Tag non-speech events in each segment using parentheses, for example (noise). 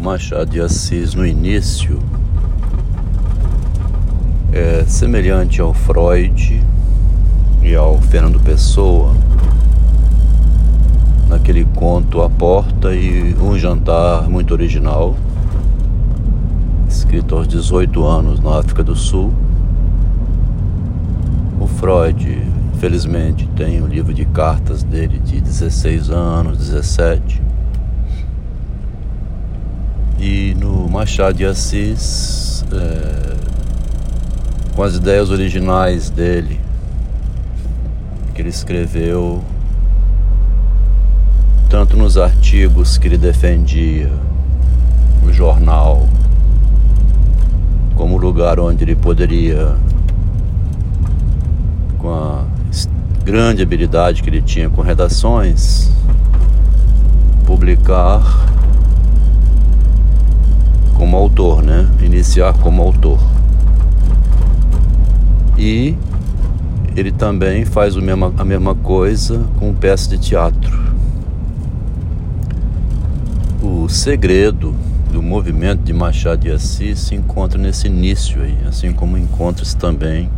Machado de Assis no início é semelhante ao Freud e ao Fernando Pessoa naquele conto A Porta e um jantar muito original, escrito aos 18 anos na África do Sul. O Freud, infelizmente, tem um livro de cartas dele de 16 anos, 17. E no Machado de Assis, é, com as ideias originais dele, que ele escreveu tanto nos artigos que ele defendia, no jornal, como lugar onde ele poderia, com a grande habilidade que ele tinha com redações, publicar como autor, né? Iniciar como autor. E ele também faz mesma, a mesma coisa com peças de teatro o segredo do movimento de Machado de Assis se encontra nesse início aí, assim como encontra-se também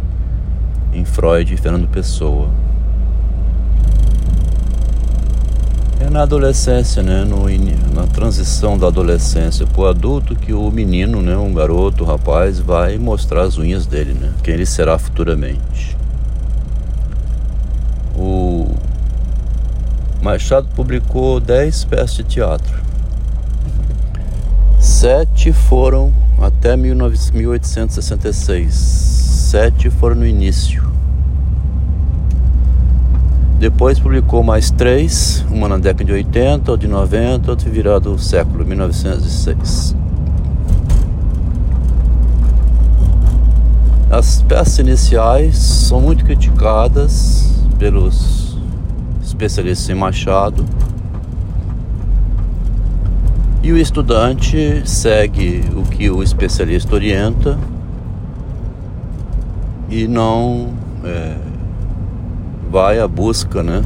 em Freud e Fernando Pessoa. É na adolescência, né, no, na transição da adolescência para o adulto que o menino, né, um garoto, um rapaz, vai mostrar as unhas dele, né, quem ele será futuramente. O Machado publicou 10 peças de teatro Sete foram até 1866. Sete foram no início. Depois publicou mais três, uma na década de 80, outra de 90, outra virado o século 1906. As peças iniciais são muito criticadas pelos especialistas em Machado e o estudante segue o que o especialista orienta e não é, vai à busca, né?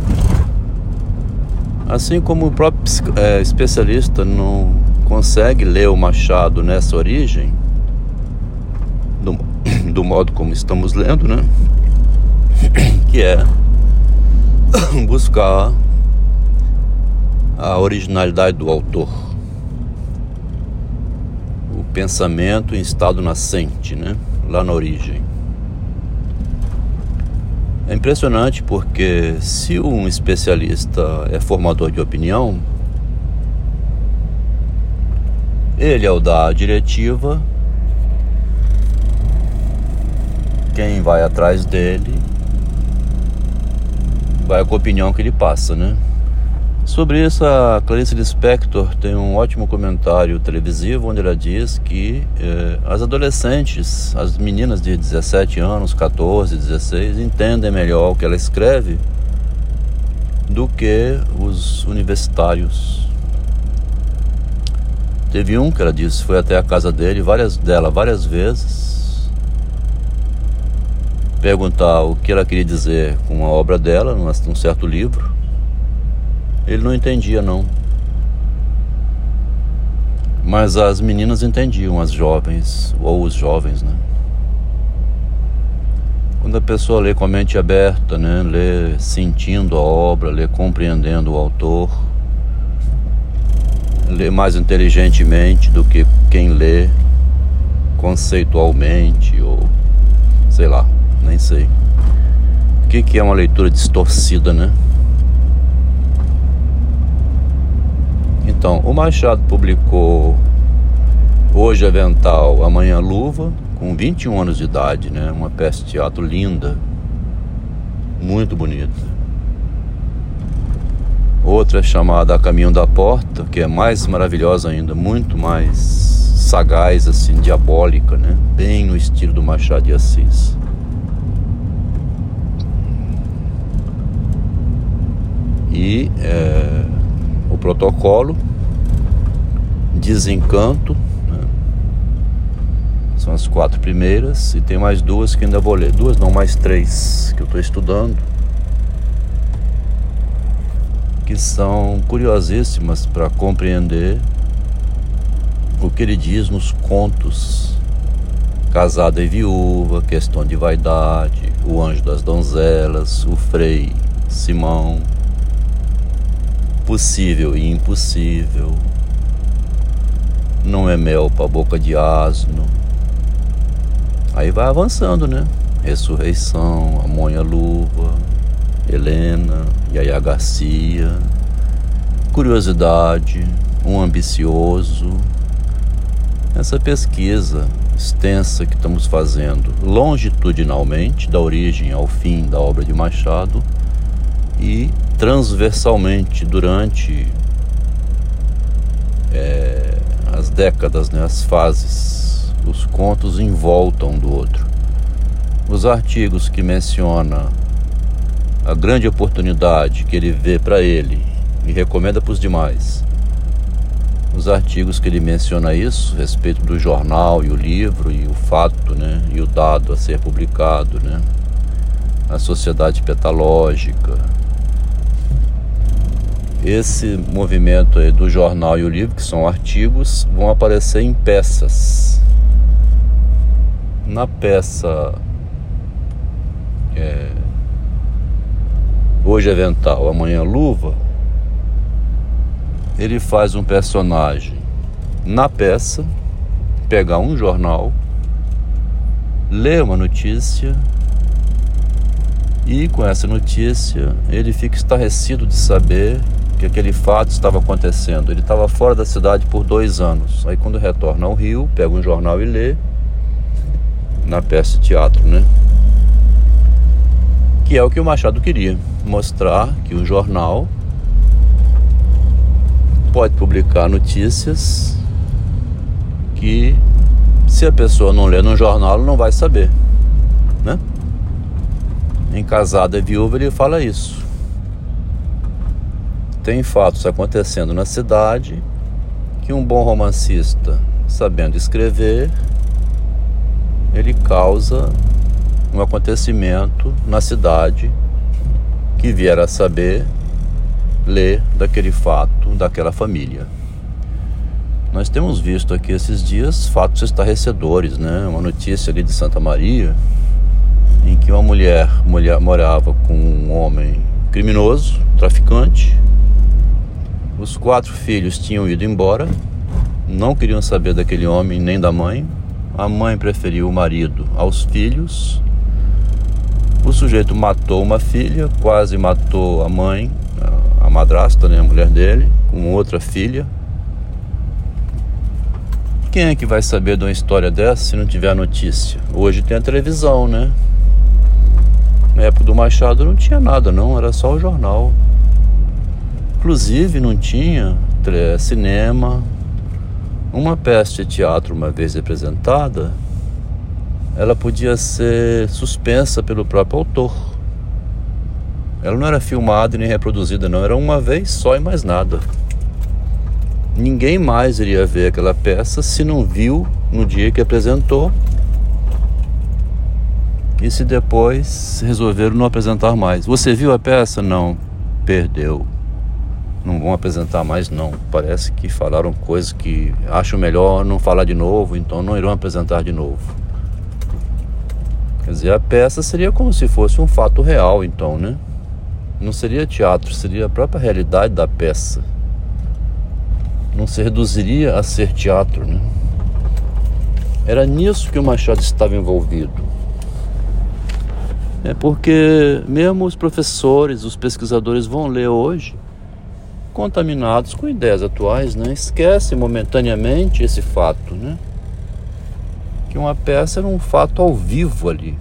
Assim como o próprio é, especialista não consegue ler o Machado nessa origem, do, (coughs) do modo como estamos lendo, né? (coughs) Que é (coughs) buscar a originalidade do autor pensamento em estado nascente, né? lá na origem. É impressionante porque se um especialista é formador de opinião, ele é o da diretiva, quem vai atrás dele vai com a opinião que ele passa, né? Sobre isso, a Clarice Lispector tem um ótimo comentário televisivo onde ela diz que eh, as adolescentes, as meninas de 17 anos, 14, 16, entendem melhor o que ela escreve do que os universitários. Teve um que ela disse foi até a casa dele, várias dela várias vezes, perguntar o que ela queria dizer com a obra dela, num certo livro. Ele não entendia, não. Mas as meninas entendiam, as jovens, ou os jovens, né? Quando a pessoa lê com a mente aberta, né? Lê sentindo a obra, lê compreendendo o autor, lê mais inteligentemente do que quem lê conceitualmente ou sei lá, nem sei. O que, é uma leitura distorcida, né? Então, o Machado publicou Hoje Avental, Amanhã Luva, com 21 anos de idade, né? Uma peça de teatro linda, muito bonita. Outra chamada A Caminho da Porta, que é mais maravilhosa ainda, muito mais sagaz, assim, diabólica, né? Bem no estilo do Machado de Assis. E é, o protocolo Desencanto. Né? São as quatro primeiras. E tem mais duas que ainda vou ler. Duas, não, mais três que eu estou estudando. Que são curiosíssimas para compreender o que ele diz nos contos Casada e Viúva, Questão de Vaidade, O Anjo das Donzelas, O Frei, Simão, Possível e Impossível, Não é mel para boca de asno. Aí vai avançando, né? Ressurreição, Amonha Luva, Helena, Yaya Garcia, Curiosidade, Um Ambicioso. Essa pesquisa extensa que estamos fazendo longitudinalmente, da origem ao fim da obra de Machado, e transversalmente durante é, as décadas, né, as fases. Os contos em volta um do outro. Os artigos que menciona a grande oportunidade que ele vê para ele e recomenda para os demais os artigos que ele menciona isso, a respeito do jornal e o livro e o fato, né, e o dado a ser publicado, né, a sociedade petalógica. Esse movimento do jornal e o livro, que são artigos, vão aparecer em peças. Na peça é, hoje é avental, amanhã luva, ele faz um personagem na peça, pegar um jornal, ler uma notícia e com essa notícia ele fica estarrecido de saber que aquele fato estava acontecendo. Ele estava fora da cidade por dois anos. Aí quando retorna ao Rio, pega um jornal e lê na peça de teatro, né? Que é o que o Machado queria, mostrar que o jornal pode publicar notícias que se a pessoa não ler no jornal não vai saber, né? Em Casada e Viúva ele fala isso. Tem fatos acontecendo na cidade que um bom romancista, sabendo escrever, ele causa um acontecimento na cidade que vier a saber ler daquele fato, daquela família. Nós temos visto aqui esses dias fatos estarrecedores, né? Uma notícia ali de Santa Maria, em que uma mulher, mulher morava com um homem criminoso, traficante. Os quatro filhos tinham ido embora, não queriam saber daquele homem nem da mãe. A mãe preferiu o marido aos filhos. O sujeito matou uma filha, quase matou a mãe, a madrasta, né, a mulher dele, com outra filha. Quem é que vai saber de uma história dessa se não tiver notícia? Hoje tem a televisão, né? Na época do Machado não tinha nada, não, era só o jornal. Inclusive não tinha cinema. Uma peça de teatro, uma vez representada, ela podia ser suspensa pelo próprio autor. Ela não era filmada nem reproduzida, não. Era uma vez só e mais nada. Ninguém mais iria ver aquela peça se não viu no dia que apresentou e se depois resolveram não apresentar mais. Você viu a peça? Não. Perdeu. Não vão apresentar mais, não. Parece que falaram coisas que acham melhor não falar de novo, então não irão apresentar de novo. Quer dizer, a peça seria como se fosse um fato real, então, né? Não seria teatro, seria a própria realidade da peça. Não se reduziria a ser teatro, né? Era nisso que o Machado estava envolvido. É porque mesmo os professores, os pesquisadores vão ler hoje contaminados com ideias atuais, né? Esquecem momentaneamente esse fato, né? Que uma peça era um fato ao vivo ali.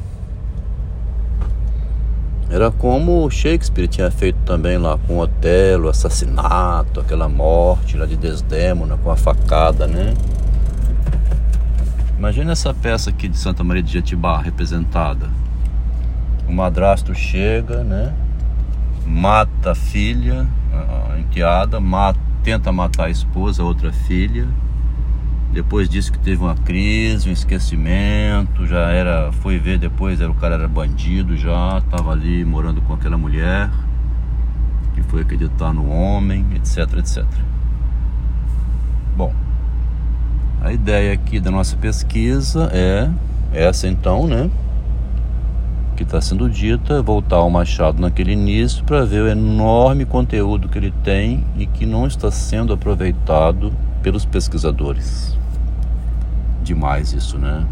Era como Shakespeare tinha feito também lá com Otelo, assassinato, aquela morte lá de Desdémona com a facada, né? Imagina essa peça aqui de Santa Maria de Jetibá representada. O madrasto chega, né? Mata a filha, a enteada, mata, tenta matar a esposa, a outra filha depois disse que teve uma crise, um esquecimento, já era, foi ver depois, era o cara era bandido já, estava ali morando com aquela mulher, que foi acreditar no homem, etc, etc. Bom, A ideia aqui da nossa pesquisa é essa então, né? Que está sendo dita, voltar ao Machado naquele início para ver o enorme conteúdo que ele tem e que não está sendo aproveitado pelos pesquisadores. Demais isso, né?